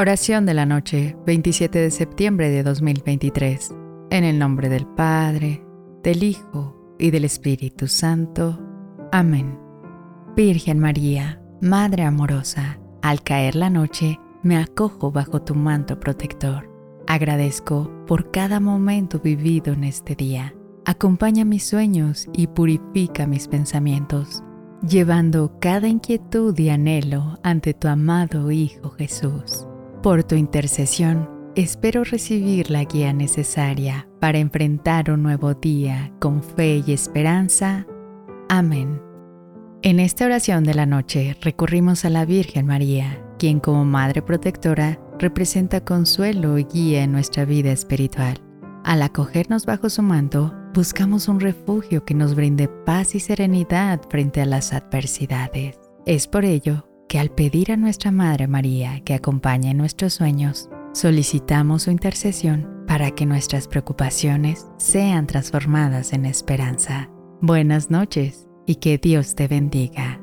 Oración de la noche, 27 de septiembre de 2023. En el nombre del Padre, del Hijo y del Espíritu Santo. Amén. Virgen María, Madre amorosa, al caer la noche, me acojo bajo tu manto protector. Agradezco por cada momento vivido en este día. Acompaña mis sueños y purifica mis pensamientos, llevando cada inquietud y anhelo ante tu amado Hijo Jesús. Por tu intercesión, espero recibir la guía necesaria para enfrentar un nuevo día con fe y esperanza. Amén. En esta oración de la noche recurrimos a la Virgen María, quien como Madre Protectora representa consuelo y guía en nuestra vida espiritual. Al acogernos bajo su manto, buscamos un refugio que nos brinde paz y serenidad frente a las adversidades. Es por ello que al pedir a nuestra Madre María que acompañe nuestros sueños, solicitamos su intercesión para que nuestras preocupaciones sean transformadas en esperanza. Buenas noches y que Dios te bendiga.